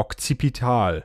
Okzipital.